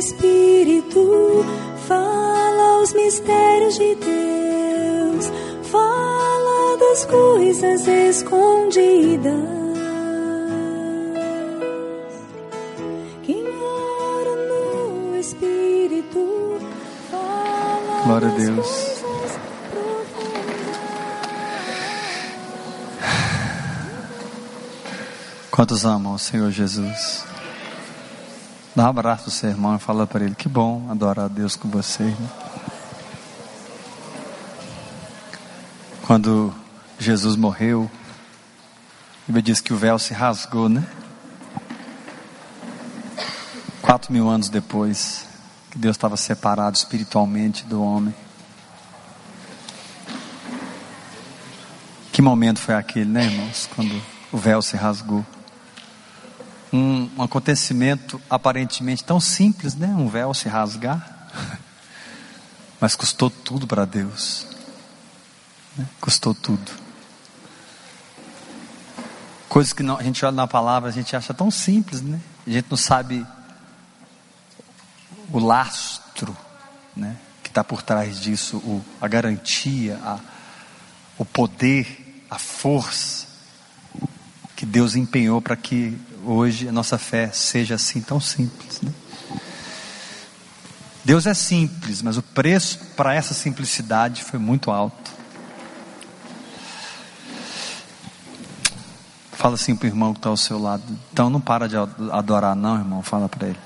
Espírito, fala os mistérios de Deus, fala das coisas escondidas. Quem ora no Espírito, fala Glória a Deus. Quantos amam o Senhor Jesus? Dá um abraço pro seu irmão e fala para ele: que bom adorar a Deus com você. irmão." Quando Jesus morreu, a Bíblia diz que o véu se rasgou, né? Quatro mil anos depois, que Deus estava separado espiritualmente do homem. Que momento foi aquele, né, irmãos? Quando o véu se rasgou. Um, acontecimento aparentemente tão simples, né? Um véu se rasgar. Mas custou tudo para Deus. né? Custou tudo. Coisas que não- a gente olha na palavra, a gente acha tão simples, né? A gente não sabe o lastro, né? Que está por trás disso, o, a garantia, a, o poder, a força que Deus empenhou para que hoje a nossa fé seja assim tão simples. Né? Deus é simples, mas o preço para essa simplicidade foi muito alto. Fala assim para o irmão que está ao seu lado. Então não para de adorar, não, irmão. Fala para ele.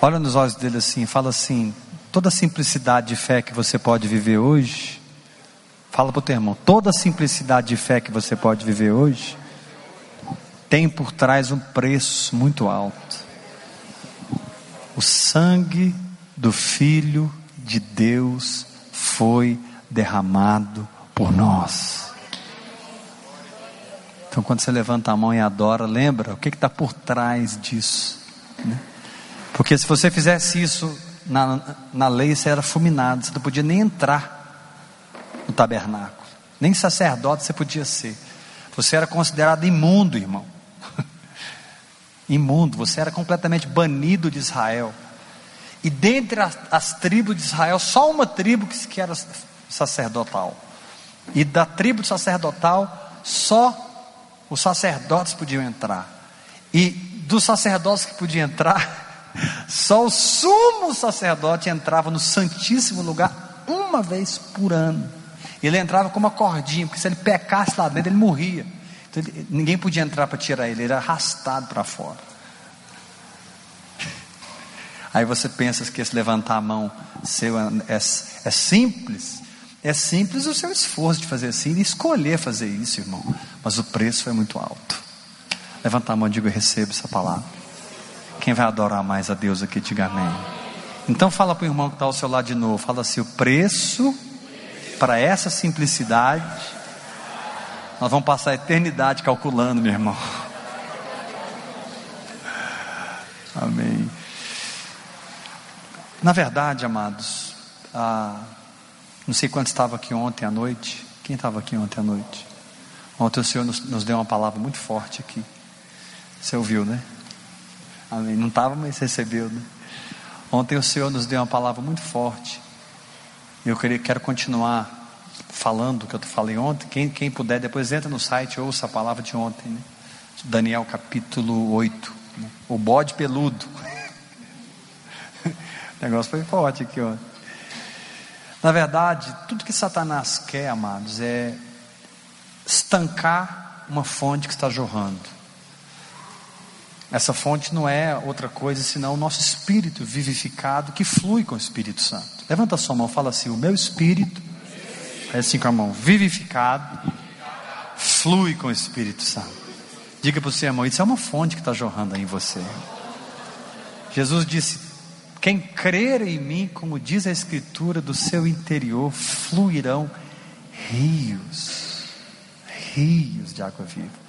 Olha nos olhos dele assim, fala assim: toda a simplicidade de fé que você pode viver hoje, fala para o teu irmão, toda a simplicidade de fé que você pode viver hoje, tem por trás um preço muito alto. O sangue do Filho de Deus foi derramado por nós. Então, quando você levanta a mão e adora, lembra o que está por trás disso. né? Porque se você fizesse isso na, na lei, você era fulminado, você não podia nem entrar no tabernáculo, nem sacerdote você podia ser. Você era considerado imundo, irmão. Imundo, você era completamente banido de Israel. E dentre as, as tribos de Israel, só uma tribo que, que era sacerdotal. E da tribo sacerdotal, só os sacerdotes podiam entrar. E dos sacerdotes que podiam entrar, só o sumo sacerdote entrava no Santíssimo Lugar uma vez por ano. Ele entrava com uma cordinha, porque se ele pecasse lá dentro, ele morria. Então, ele- ninguém podia entrar para tirar ele, ele era arrastado para fora. Aí você pensa que esse levantar a mão seu é, é, é simples. É simples o seu esforço de fazer assim e escolher fazer isso, irmão. Mas o preço é muito alto. Levanta a mão e diga: Eu recebo essa palavra. Quem vai adorar mais a Deus aqui, diga amém. Então fala para o irmão que está ao seu lado de novo. Fala assim: o preço para essa simplicidade. Nós vamos passar a eternidade calculando, meu irmão. Amém. Na verdade, amados, ah, não sei quantos estava aqui ontem à noite. Quem estava aqui ontem à noite? Ontem o Senhor nos, nos deu uma palavra muito forte aqui. Você ouviu, né? Amém. Não estava, mas recebeu, né? Ontem o Senhor nos deu uma palavra muito forte. E eu queria, quero continuar falando que eu falei ontem. Quem, quem puder, depois entra no site ouça a palavra de ontem, né? Daniel capítulo 8. né? O bode peludo. o negócio foi forte aqui ontem. Na verdade, tudo que Satanás quer, amados, é estancar uma fonte que está jorrando. Essa fonte não é outra coisa senão o nosso espírito vivificado que flui com o Espírito Santo. Levanta a sua mão, fala assim: o meu espírito, é assim com a mão, vivificado, flui com o Espírito Santo. Diga para o seu irmão: isso é uma fonte que está jorrando aí em você. Jesus disse: quem crer em mim, como diz a Escritura, do seu interior fluirão rios, rios de água viva.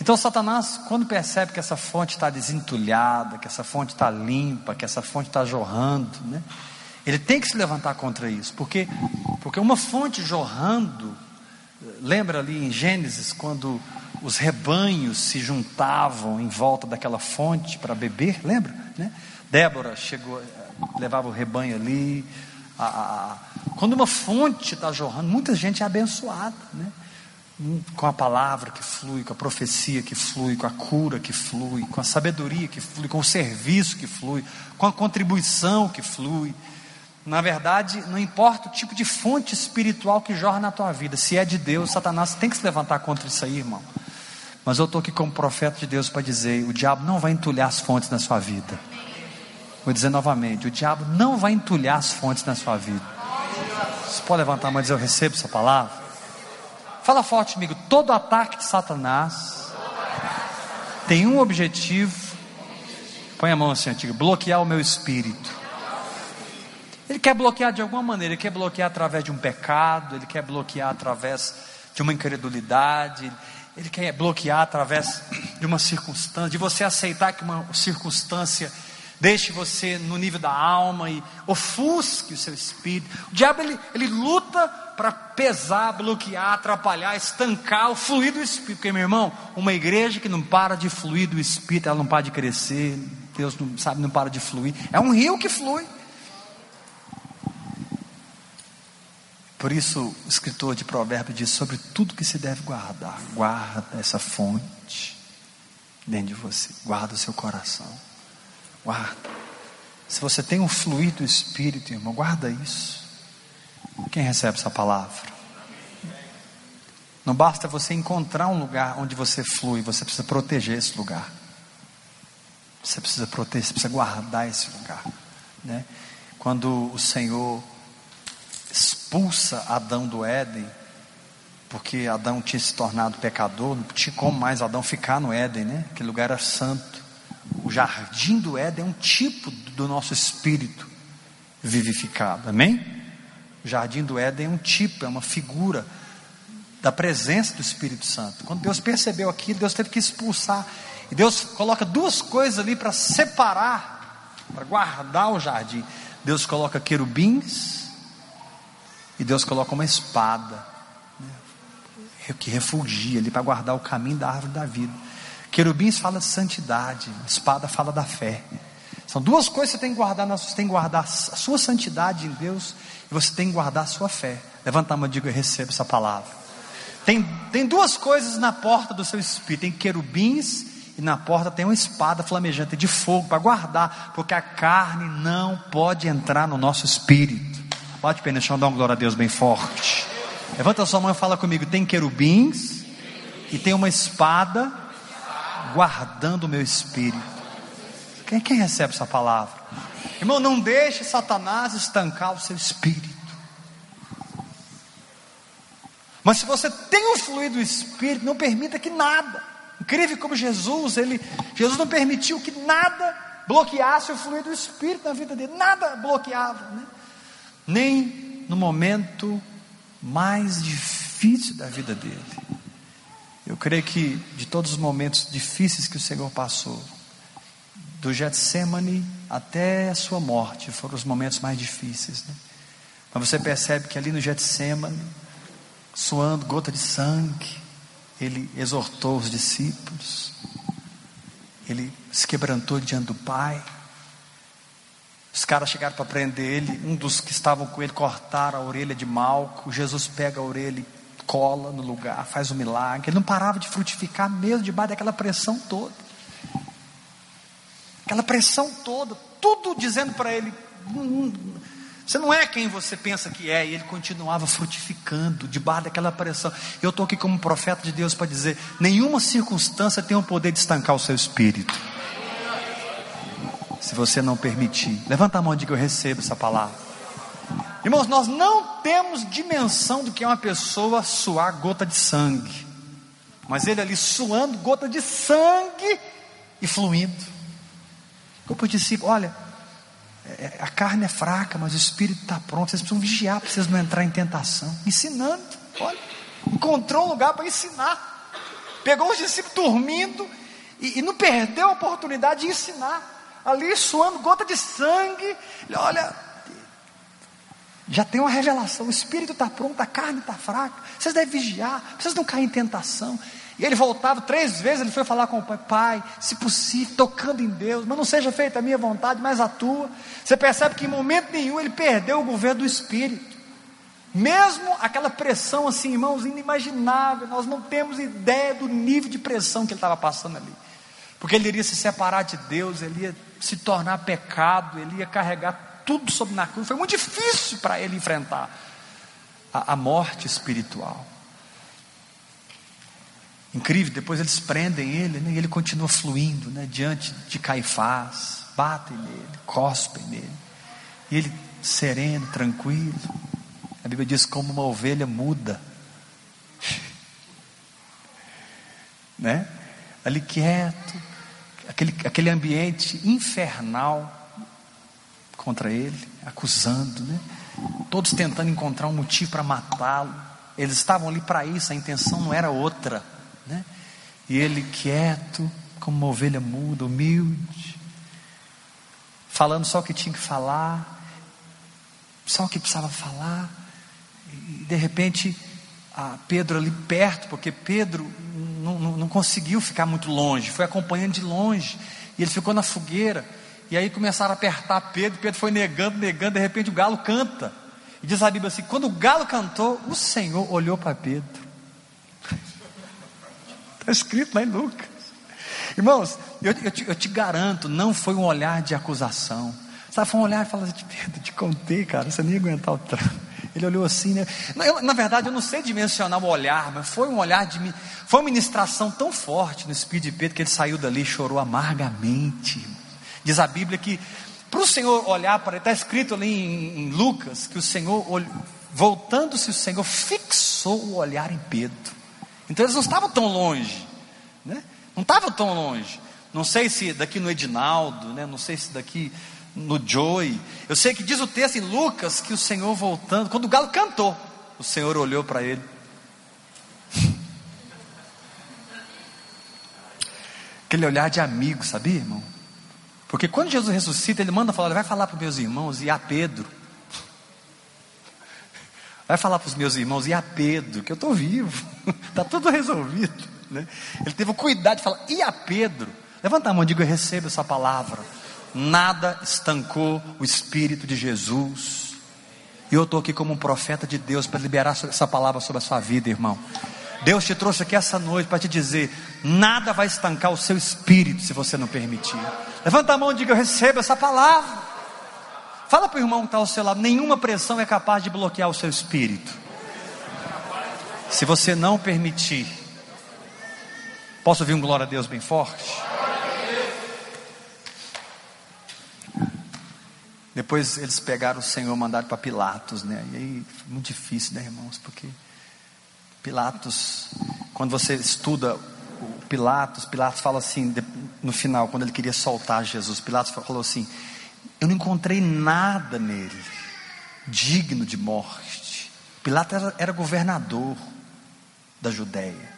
Então, Satanás, quando percebe que essa fonte está desentulhada, que essa fonte está limpa, que essa fonte está jorrando, né? Ele tem que se levantar contra isso, porque, porque uma fonte jorrando, lembra ali em Gênesis, quando os rebanhos se juntavam em volta daquela fonte para beber, lembra? Né? Débora chegou, levava o rebanho ali. A, a, quando uma fonte está jorrando, muita gente é abençoada, né? com a palavra que flui, com a profecia que flui, com a cura que flui, com a sabedoria que flui, com o serviço que flui, com a contribuição que flui. Na verdade, não importa o tipo de fonte espiritual que jorra na tua vida, se é de Deus, Satanás tem que se levantar contra isso aí, irmão. Mas eu estou aqui como profeta de Deus para dizer: o diabo não vai entulhar as fontes na sua vida. Vou dizer novamente: o diabo não vai entulhar as fontes na sua vida. Você pode levantar a mão e dizer: Eu recebo essa palavra? Fala forte comigo: todo ataque de Satanás tem um objetivo. Põe a mão assim, antiga: bloquear o meu espírito. Ele quer bloquear de alguma maneira, ele quer bloquear através de um pecado, ele quer bloquear através de uma incredulidade, ele quer bloquear através de uma circunstância, de você aceitar que uma circunstância deixe você no nível da alma e ofusque o seu espírito. O diabo ele, ele luta para pesar, bloquear, atrapalhar, estancar o fluir do espírito. Porque, meu irmão, uma igreja que não para de fluir do espírito, ela não para de crescer. Deus não sabe, não para de fluir. É um rio que flui. Por isso, o escritor de Provérbios diz: sobre tudo que se deve guardar, guarda essa fonte dentro de você, guarda o seu coração, guarda. Se você tem um fluir do Espírito, irmão, guarda isso. Quem recebe essa palavra? Não basta você encontrar um lugar onde você flui, você precisa proteger esse lugar. Você precisa proteger, você precisa guardar esse lugar. Né? Quando o Senhor expulsa Adão do Éden, porque Adão tinha se tornado pecador, não tinha como mais Adão ficar no Éden, né? Aquele lugar era santo. O jardim do Éden é um tipo do nosso espírito vivificado, amém? O jardim do Éden é um tipo, é uma figura da presença do Espírito Santo. Quando Deus percebeu aquilo, Deus teve que expulsar. E Deus coloca duas coisas ali para separar, para guardar o jardim. Deus coloca querubins e Deus coloca uma espada né, que refugia ali para guardar o caminho da árvore da vida. Querubins fala de santidade, espada fala da fé. São duas coisas que você tem que guardar, você tem que guardar a sua santidade em Deus e você tem que guardar a sua fé. Levanta a mão e diga, eu recebo essa palavra. Tem, tem duas coisas na porta do seu espírito: tem querubins e na porta tem uma espada flamejante de fogo para guardar, porque a carne não pode entrar no nosso espírito. Bate o pé no dá uma glória a Deus bem forte. Levanta a sua mão e fala comigo. Tem querubins e tem uma espada guardando o meu espírito. Quem, quem recebe essa palavra? Irmão, não deixe Satanás estancar o seu espírito. Mas se você tem um fluido do espírito, não permita que nada. Incrível como Jesus, ele, Jesus não permitiu que nada bloqueasse o fluido do espírito na vida dele. Nada bloqueava, né? Nem no momento mais difícil da vida dele. Eu creio que de todos os momentos difíceis que o Senhor passou, do Getsemane até a sua morte, foram os momentos mais difíceis. Né? Mas você percebe que ali no Getsemane, suando gota de sangue, ele exortou os discípulos, ele se quebrantou diante do Pai. Os caras chegaram para prender ele. Um dos que estavam com ele cortaram a orelha de Malco. Jesus pega a orelha e cola no lugar, faz um milagre. Ele não parava de frutificar, mesmo debaixo daquela pressão toda. Aquela pressão toda, tudo dizendo para ele: hum, hum, você não é quem você pensa que é. E ele continuava frutificando debaixo daquela pressão. Eu estou aqui como profeta de Deus para dizer: nenhuma circunstância tem o poder de estancar o seu espírito se você não permitir. Levanta a mão e diga: Eu recebo essa palavra. Irmãos, nós não temos dimensão do que é uma pessoa suar gota de sangue, mas ele ali suando gota de sangue e fluindo. Eu o discípulo: Olha, é, é, a carne é fraca, mas o espírito está pronto. Vocês precisam vigiar para vocês não entrar em tentação. Ensinando, olha, encontrou um lugar para ensinar. Pegou os discípulos dormindo e, e não perdeu a oportunidade de ensinar ali suando gota de sangue. Olha, já tem uma revelação: o espírito está pronto, a carne está fraca. Vocês devem vigiar, vocês não caem em tentação. E ele voltava três vezes, ele foi falar com o pai, pai, se possível, tocando em Deus, mas não seja feita a minha vontade, mas a tua. Você percebe que em momento nenhum ele perdeu o governo do Espírito. Mesmo aquela pressão assim, irmãos, inimaginável, nós não temos ideia do nível de pressão que ele estava passando ali. Porque ele iria se separar de Deus, ele ia se tornar pecado, ele ia carregar tudo sobre na cruz. Foi muito difícil para ele enfrentar a, a morte espiritual. Incrível, depois eles prendem ele né, e ele continua fluindo né, diante de Caifás, batem nele, cospem nele. E ele sereno, tranquilo. A Bíblia diz como uma ovelha muda. né? Ali quieto, aquele, aquele ambiente infernal contra ele, acusando, né? Todos tentando encontrar um motivo para matá-lo. Eles estavam ali para isso, a intenção não era outra, né? E ele quieto, como uma ovelha muda, humilde, falando só o que tinha que falar, só o que precisava falar. E de repente, Pedro ali perto, porque Pedro não, não, conseguiu ficar muito longe, foi acompanhando de longe, e ele ficou na fogueira. E aí começaram a apertar Pedro, Pedro foi negando, negando, de repente o galo canta. E diz a Bíblia assim: quando o galo cantou, o Senhor olhou para Pedro. Está escrito lá em Lucas. Irmãos, eu, eu, te, eu, te, garanto, não foi um olhar de acusação. Sabe, foi um olhar e falar assim: Pedro, te contei, cara, você nem ia aguentar o tranco. Ele olhou assim, né? Eu, na verdade, eu não sei dimensionar o olhar, mas foi um olhar de. Foi uma ministração tão forte no espírito de Pedro que ele saiu dali e chorou amargamente. Diz a Bíblia que para o Senhor olhar para, está escrito ali em, em Lucas, que o Senhor, voltando-se, o Senhor fixou o olhar em Pedro. Então eles não estavam tão longe, né? não estavam tão longe. Não sei se daqui no Edinaldo, né? não sei se daqui no Joy. Eu sei que diz o texto em Lucas que o Senhor voltando, quando o galo cantou, o Senhor olhou para ele. Aquele olhar de amigo, sabia, irmão? Porque quando Jesus ressuscita, ele manda falar, vai falar para os meus irmãos e a Pedro. Vai falar para os meus irmãos e a Pedro, que eu estou vivo, está tudo resolvido. Né? Ele teve o cuidado de falar, e a Pedro? Levanta a mão e diga: Eu recebo essa palavra. Nada estancou o Espírito de Jesus. E eu estou aqui como um profeta de Deus para liberar essa palavra sobre a sua vida, irmão. Deus te trouxe aqui essa noite para te dizer: nada vai estancar o seu espírito se você não permitir. Levanta a mão e diga: Eu recebo essa palavra. Fala para o irmão que está ao seu lado: nenhuma pressão é capaz de bloquear o seu espírito. Se você não permitir, posso ouvir um glória a Deus bem forte? Depois eles pegaram o Senhor, mandaram para Pilatos, né? E aí, muito difícil, né, irmãos? Porque Pilatos, quando você estuda o Pilatos, Pilatos fala assim, no final, quando ele queria soltar Jesus, Pilatos falou assim: Eu não encontrei nada nele digno de morte. Pilatos era, era governador da Judéia.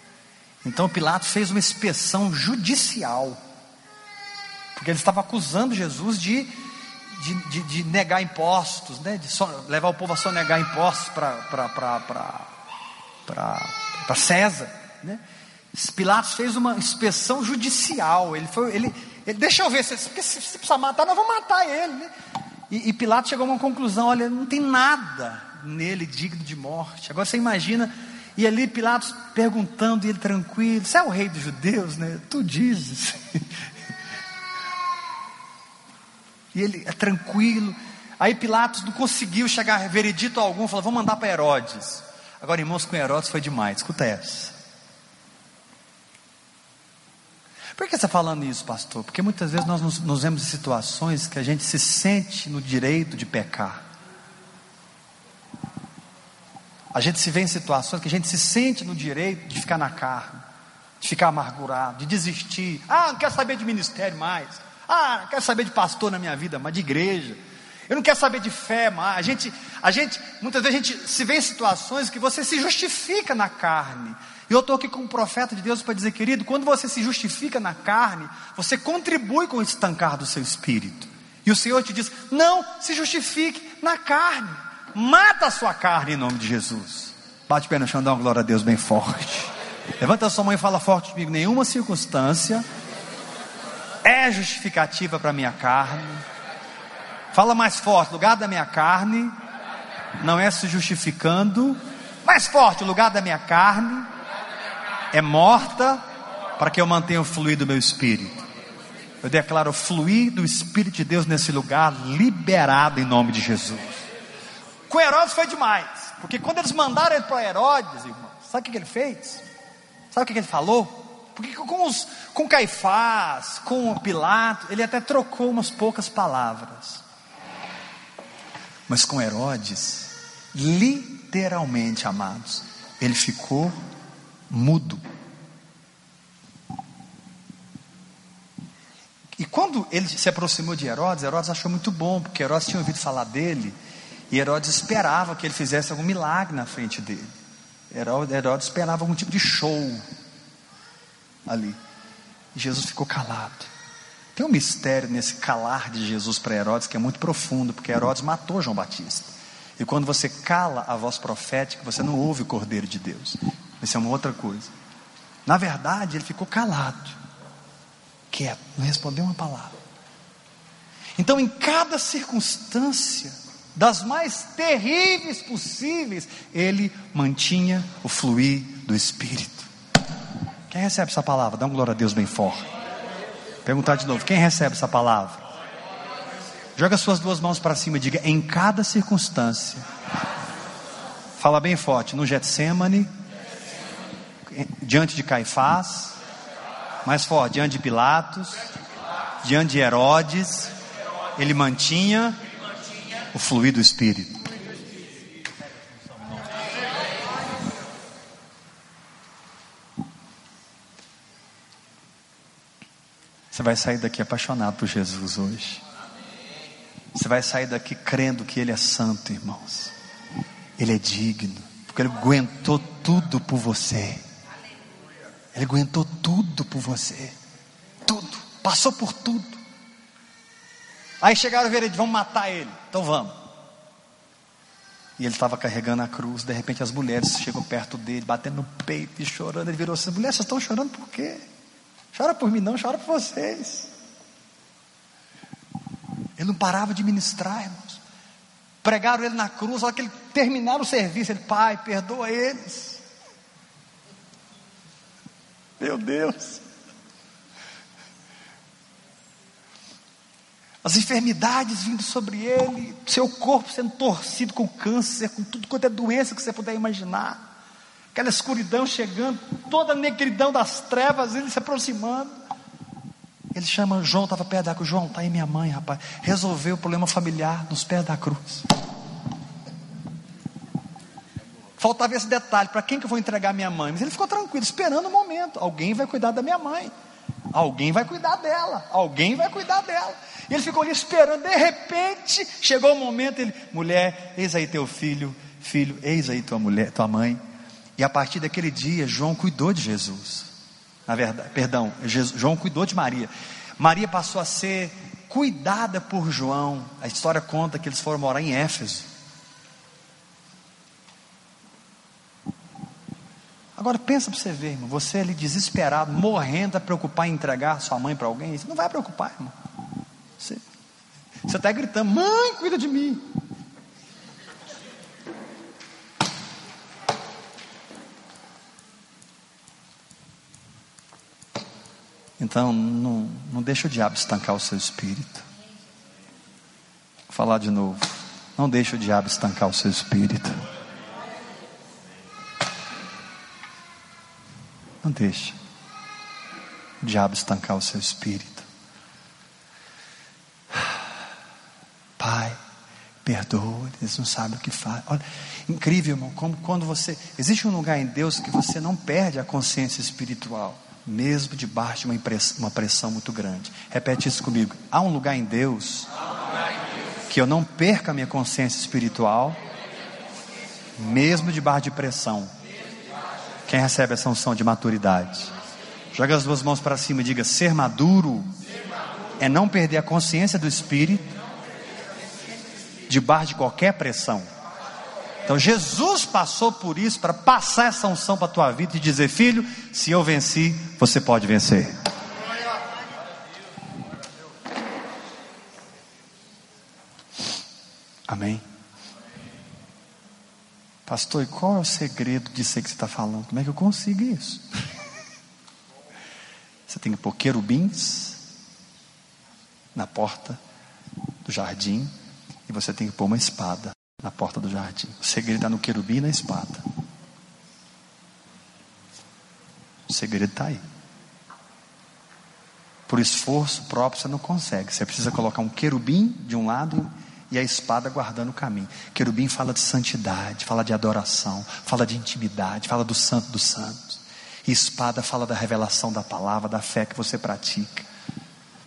Então Pilatos fez uma inspeção judicial, porque ele estava acusando Jesus de, de, de, de negar impostos, né? de só, levar o povo a só negar impostos para César. Né? Pilatos fez uma inspeção judicial. Ele foi, ele, ele deixa eu ver, se, se, se precisar matar, nós vamos matar ele. Né? E, e Pilatos chegou a uma conclusão: olha, não tem nada nele digno de morte. Agora você imagina, e ali Pilatos perguntando, e ele tranquilo: Você é o rei dos judeus, né? Tu dizes. E ele é tranquilo. Aí Pilatos não conseguiu chegar a veredito algum, falou: Vamos mandar para Herodes. Agora, irmãos, com Herodes foi demais. Escuta essa. Por que você está falando isso, pastor? Porque muitas vezes nós nos, nos vemos em situações que a gente se sente no direito de pecar. A gente se vê em situações que a gente se sente no direito de ficar na carne, de ficar amargurado, de desistir. Ah, não quero saber de ministério mais. Ah, não quero saber de pastor na minha vida, mas de igreja. Eu não quero saber de fé mais. A gente, a gente, muitas vezes a gente se vê em situações que você se justifica na carne. E eu estou aqui como profeta de Deus para dizer, querido, quando você se justifica na carne, você contribui com o estancar do seu espírito. E o Senhor te diz: não se justifique na carne, mata a sua carne em nome de Jesus. Bate o pé no chão, dá uma glória a Deus bem forte. Levanta a sua mão e fala forte comigo. Nenhuma circunstância é justificativa para minha carne. Fala mais forte. Lugar da minha carne não é se justificando. Mais forte. O lugar da minha carne é morta para que eu mantenha o fluir do meu espírito. Eu declaro fluir do Espírito de Deus nesse lugar liberado em nome de Jesus. Com Herodes foi demais, porque quando eles mandaram ele para Herodes, irmão, sabe o que, ele fez? Sabe o que ele falou? Porque com, os, com Caifás, com Pilato, ele até trocou umas poucas palavras. Mas com Herodes, literalmente, amados, ele ficou mudo. E quando ele se aproximou de Herodes, Herodes achou muito bom, porque Herodes tinha ouvido falar dele, e Herodes esperava que ele fizesse algum milagre na frente dele. Herodes esperava algum tipo de show ali. E Jesus ficou calado. Tem um mistério nesse calar de Jesus para Herodes que é muito profundo, porque Herodes matou João Batista. E quando você cala a voz profética, você não ouve o Cordeiro de Deus. Isso é uma outra coisa. Na verdade, ele ficou calado quieto, não respondeu uma palavra. Então, em cada circunstância, das mais terríveis possíveis, ele mantinha o fluir do Espírito. Quem recebe essa palavra? Dá um glória a Deus bem forte. Perguntar de novo: quem recebe essa palavra? Joga suas duas mãos para cima e diga: em cada circunstância. Fala bem forte: no Getsemane, diante de Caifás, mais forte, diante de Pilatos, diante de Herodes, ele mantinha o fluir do Espírito. Vai sair daqui apaixonado por Jesus hoje. Você vai sair daqui crendo que Ele é santo, irmãos. Ele é digno, porque Ele aguentou tudo por você. Ele aguentou tudo por você. Tudo. Passou por tudo. Aí chegaram a ver ele, vamos matar ele. Então vamos. E ele estava carregando a cruz. De repente as mulheres chegam perto dele, batendo no peito e chorando. Ele virou assim: mulheres, vocês estão chorando por quê? Chora por mim, não, chora por vocês. Ele não parava de ministrar, irmãos. Pregaram ele na cruz, só que ele terminava o serviço. Ele, pai, perdoa eles. Meu Deus. As enfermidades vindo sobre ele, seu corpo sendo torcido com câncer, com tudo quanto é doença que você puder imaginar. Aquela escuridão chegando, toda a negridão das trevas, ele se aproximando. Ele chama João, estava perto da cruz. João, está aí minha mãe, rapaz. Resolveu o problema familiar nos pés da cruz. Faltava esse detalhe: para quem que eu vou entregar minha mãe? Mas ele ficou tranquilo, esperando o momento. Alguém vai cuidar da minha mãe. Alguém vai cuidar dela. Alguém vai cuidar dela. E ele ficou ali esperando. De repente, chegou o momento. Ele, mulher, eis aí teu filho. Filho, eis aí tua mulher, tua mãe. E a partir daquele dia, João cuidou de Jesus. Na verdade, perdão, Jesus, João cuidou de Maria. Maria passou a ser cuidada por João. A história conta que eles foram morar em Éfeso. Agora pensa para você ver, irmão, você ali desesperado, morrendo a preocupar em entregar sua mãe para alguém, você não vai preocupar, irmão. Você, você está gritando, mãe, cuida de mim. Então, não, não deixa o diabo estancar o seu espírito. Vou falar de novo. Não deixa o diabo estancar o seu espírito. Não deixe o diabo estancar o seu espírito. Pai, perdoa, eles não sabem o que fazem. Olha, incrível, irmão, como quando você. Existe um lugar em Deus que você não perde a consciência espiritual, mesmo debaixo de uma, uma pressão muito grande. Repete isso comigo. Há um lugar em Deus que eu não perca a minha consciência espiritual, mesmo debaixo de pressão. Quem recebe essa unção de maturidade? Joga as duas mãos para cima e diga: ser maduro é não perder a consciência do espírito debaixo de qualquer pressão. Então Jesus passou por isso para passar essa unção para a tua vida e dizer: Filho, se eu venci, você pode vencer. Amém. Pastor, e qual é o segredo disso aí que você está falando? Como é que eu consigo isso? Você tem que pôr querubins na porta do jardim e você tem que pôr uma espada na porta do jardim. O segredo está no querubim e na espada. O segredo está aí. Por esforço próprio você não consegue. Você precisa colocar um querubim de um lado e a espada guardando o caminho. Querubim fala de santidade, fala de adoração, fala de intimidade, fala do santo dos santos. E espada fala da revelação da palavra, da fé que você pratica,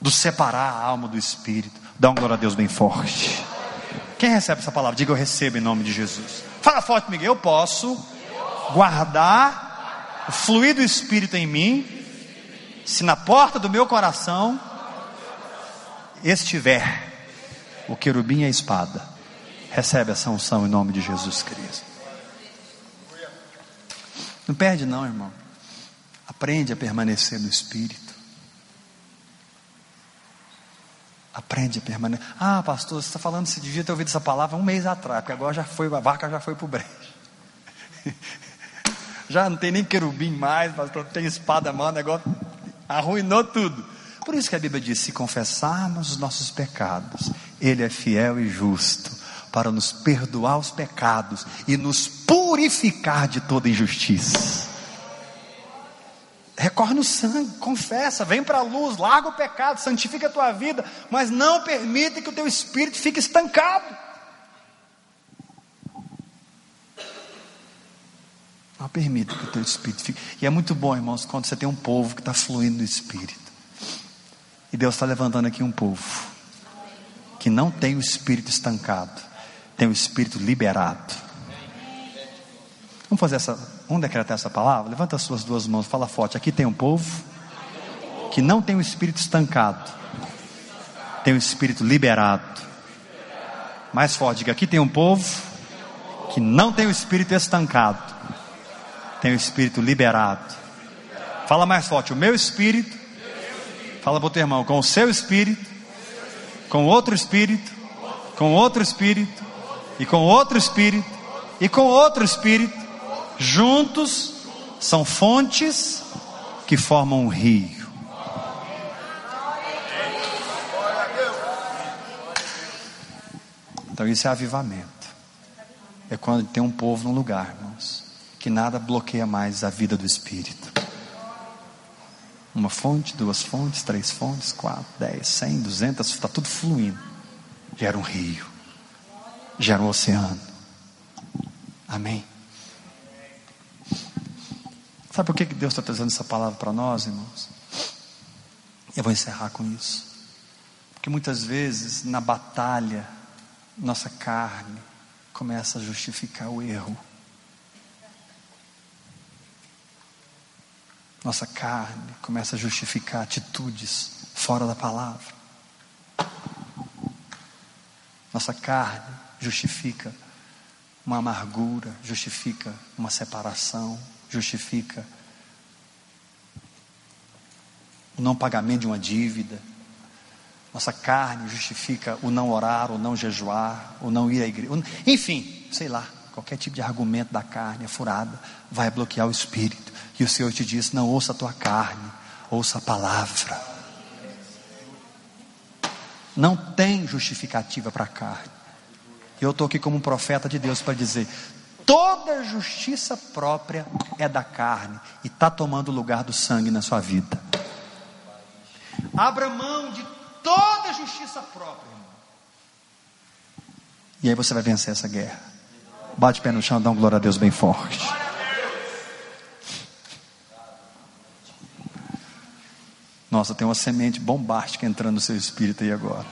do separar a alma do espírito. Dá um glória a Deus bem forte. Quem recebe essa palavra? Diga eu recebo em nome de Jesus. Fala forte comigo, eu posso guardar o fluir do espírito em mim, se na porta do meu coração estiver o querubim e a espada. Recebe essa unção em nome de Jesus Cristo. Não perde, não, irmão. Aprende a permanecer no Espírito. Aprende a permanecer. Ah, pastor, você está falando, você devia ter ouvido essa palavra um mês atrás, porque agora já foi, a vaca já foi para o brejo. Já não tem nem querubim mais, pastor, não tem espada mano, o negócio arruinou tudo. Por isso que a Bíblia diz: se confessarmos os nossos pecados, Ele é fiel e justo para nos perdoar os pecados e nos purificar de toda injustiça. Recorre no sangue, confessa, vem para a luz, larga o pecado, santifica a tua vida, mas não permita que o teu espírito fique estancado. Não permita que o teu espírito fique. E é muito bom, irmãos, quando você tem um povo que está fluindo no espírito. E Deus está levantando aqui um povo que não tem o espírito estancado, tem o espírito liberado. Vamos fazer essa, vamos decretar essa palavra? Levanta as suas duas mãos, fala forte. Aqui tem um povo que não tem o espírito estancado, tem o espírito liberado. Mais forte, diga: aqui tem um povo que não tem o espírito estancado, tem o espírito liberado. Fala mais forte: o meu espírito, fala para o teu irmão, com o seu espírito, com outro espírito, com outro espírito, e com outro espírito, e com outro espírito, juntos são fontes que formam um rio. Então isso é avivamento. É quando tem um povo no lugar, irmãos, que nada bloqueia mais a vida do Espírito. Uma fonte, duas fontes, três fontes, quatro, dez, cem, duzentas, está tudo fluindo. Gera um rio, gera um oceano. Amém. Sabe por que Deus está trazendo essa palavra para nós, irmãos? Eu vou encerrar com isso. Porque muitas vezes, na batalha, nossa carne começa a justificar o erro. Nossa carne começa a justificar atitudes fora da palavra. Nossa carne justifica uma amargura, justifica uma separação, justifica o não pagamento de uma dívida. Nossa carne justifica o não orar, o não jejuar, o não ir à igreja. Enfim, sei lá, qualquer tipo de argumento da carne é furada, vai bloquear o espírito. E o Senhor te diz: não ouça a tua carne, ouça a palavra. Não tem justificativa para a carne. Eu estou aqui como um profeta de Deus para dizer: toda justiça própria é da carne e está tomando o lugar do sangue na sua vida. Abra mão de toda justiça própria. Irmão. E aí você vai vencer essa guerra. Bate o pé no chão, dá um glória a Deus bem forte. Nossa, tem uma semente bombástica entrando no seu espírito aí agora.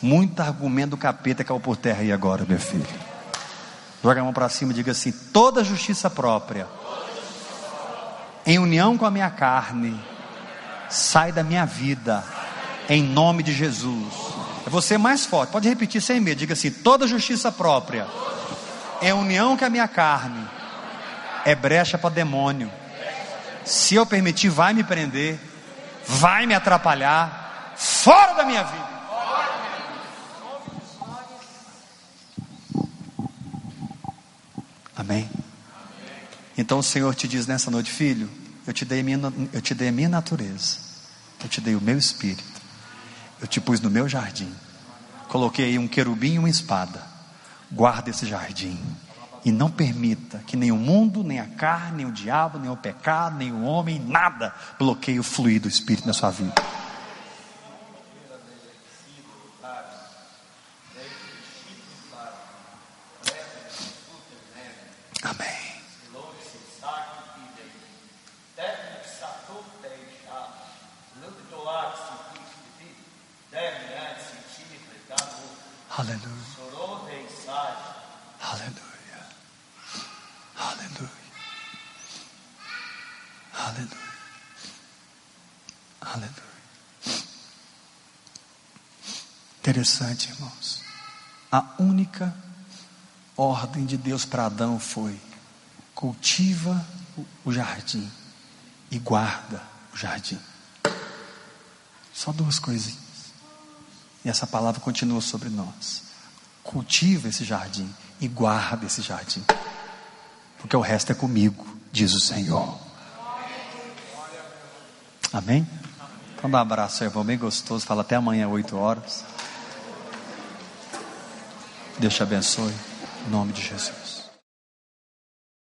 Muito argumento do capeta caiu por terra aí agora, meu filho. Joga a mão para cima e diga assim: toda justiça própria, em união com a minha carne, sai da minha vida, em nome de Jesus. É você mais forte, pode repetir sem medo. Diga assim: toda justiça própria, é união com a minha carne, é brecha para demônio. Se eu permitir, vai me prender, vai me atrapalhar, fora da minha vida. Amém? Então o Senhor te diz nessa noite, filho, eu te dei minha, eu te dei a minha natureza, eu te dei o meu espírito, eu te pus no meu jardim, coloquei aí um querubim e uma espada, guarda esse jardim, e não permita que nem o mundo, nem a carne, nem o diabo, nem o pecado, nem o homem, nada bloqueie o fluir do Espírito na sua vida. Amém. Aleluia. Aleluia. Aleluia. Aleluia. Aleluia. Interessante, irmãos. A única ordem de Deus para Adão foi: cultiva o jardim e guarda o jardim. Só duas coisinhas. E essa palavra continua sobre nós. Cultiva esse jardim e guarda esse jardim. Porque o resto é comigo, diz o Senhor. Amém? Então dá um abraço, irmão, bem gostoso. Fala até amanhã, 8 horas. Deus te abençoe. Em nome de Jesus.